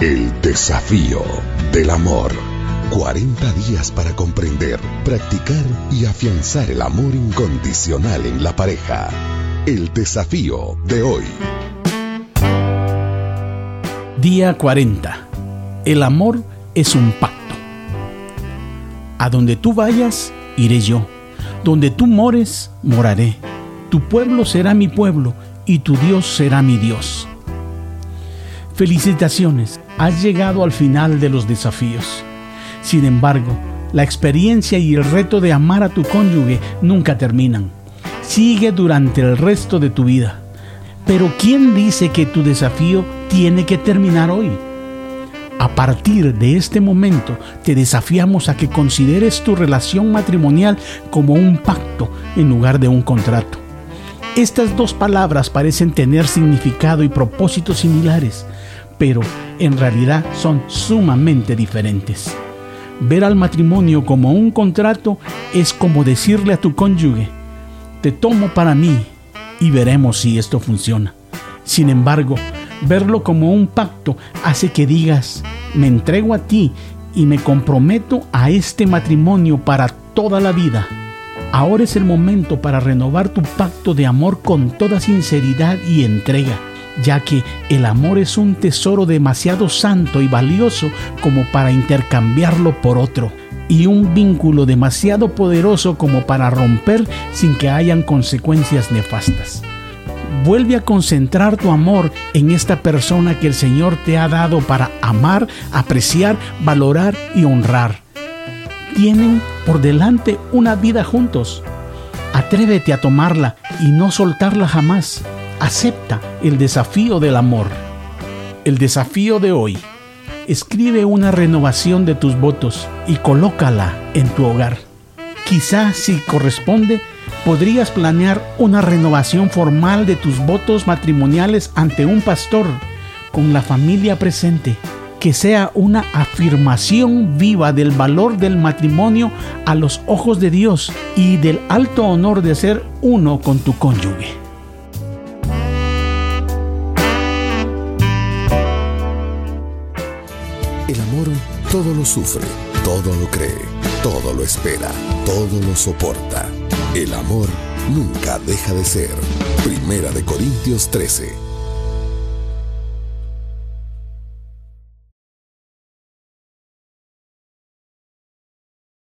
El desafío del amor. 40 días para comprender, practicar y afianzar el amor incondicional en la pareja. El desafío de hoy. Día 40. El amor es un pacto. A donde tú vayas, iré yo. Donde tú mores, moraré. Tu pueblo será mi pueblo y tu Dios será mi Dios. Felicitaciones, has llegado al final de los desafíos. Sin embargo, la experiencia y el reto de amar a tu cónyuge nunca terminan. Sigue durante el resto de tu vida. Pero ¿quién dice que tu desafío tiene que terminar hoy? A partir de este momento te desafiamos a que consideres tu relación matrimonial como un pacto en lugar de un contrato. Estas dos palabras parecen tener significado y propósitos similares, pero en realidad son sumamente diferentes. Ver al matrimonio como un contrato es como decirle a tu cónyuge, te tomo para mí y veremos si esto funciona. Sin embargo, verlo como un pacto hace que digas, me entrego a ti y me comprometo a este matrimonio para toda la vida. Ahora es el momento para renovar tu pacto de amor con toda sinceridad y entrega ya que el amor es un tesoro demasiado santo y valioso como para intercambiarlo por otro, y un vínculo demasiado poderoso como para romper sin que hayan consecuencias nefastas. Vuelve a concentrar tu amor en esta persona que el Señor te ha dado para amar, apreciar, valorar y honrar. Tienen por delante una vida juntos. Atrévete a tomarla y no soltarla jamás. Acepta el desafío del amor. El desafío de hoy. Escribe una renovación de tus votos y colócala en tu hogar. Quizás si corresponde, podrías planear una renovación formal de tus votos matrimoniales ante un pastor con la familia presente. Que sea una afirmación viva del valor del matrimonio a los ojos de Dios y del alto honor de ser uno con tu cónyuge. El amor todo lo sufre, todo lo cree, todo lo espera, todo lo soporta. El amor nunca deja de ser. Primera de Corintios 13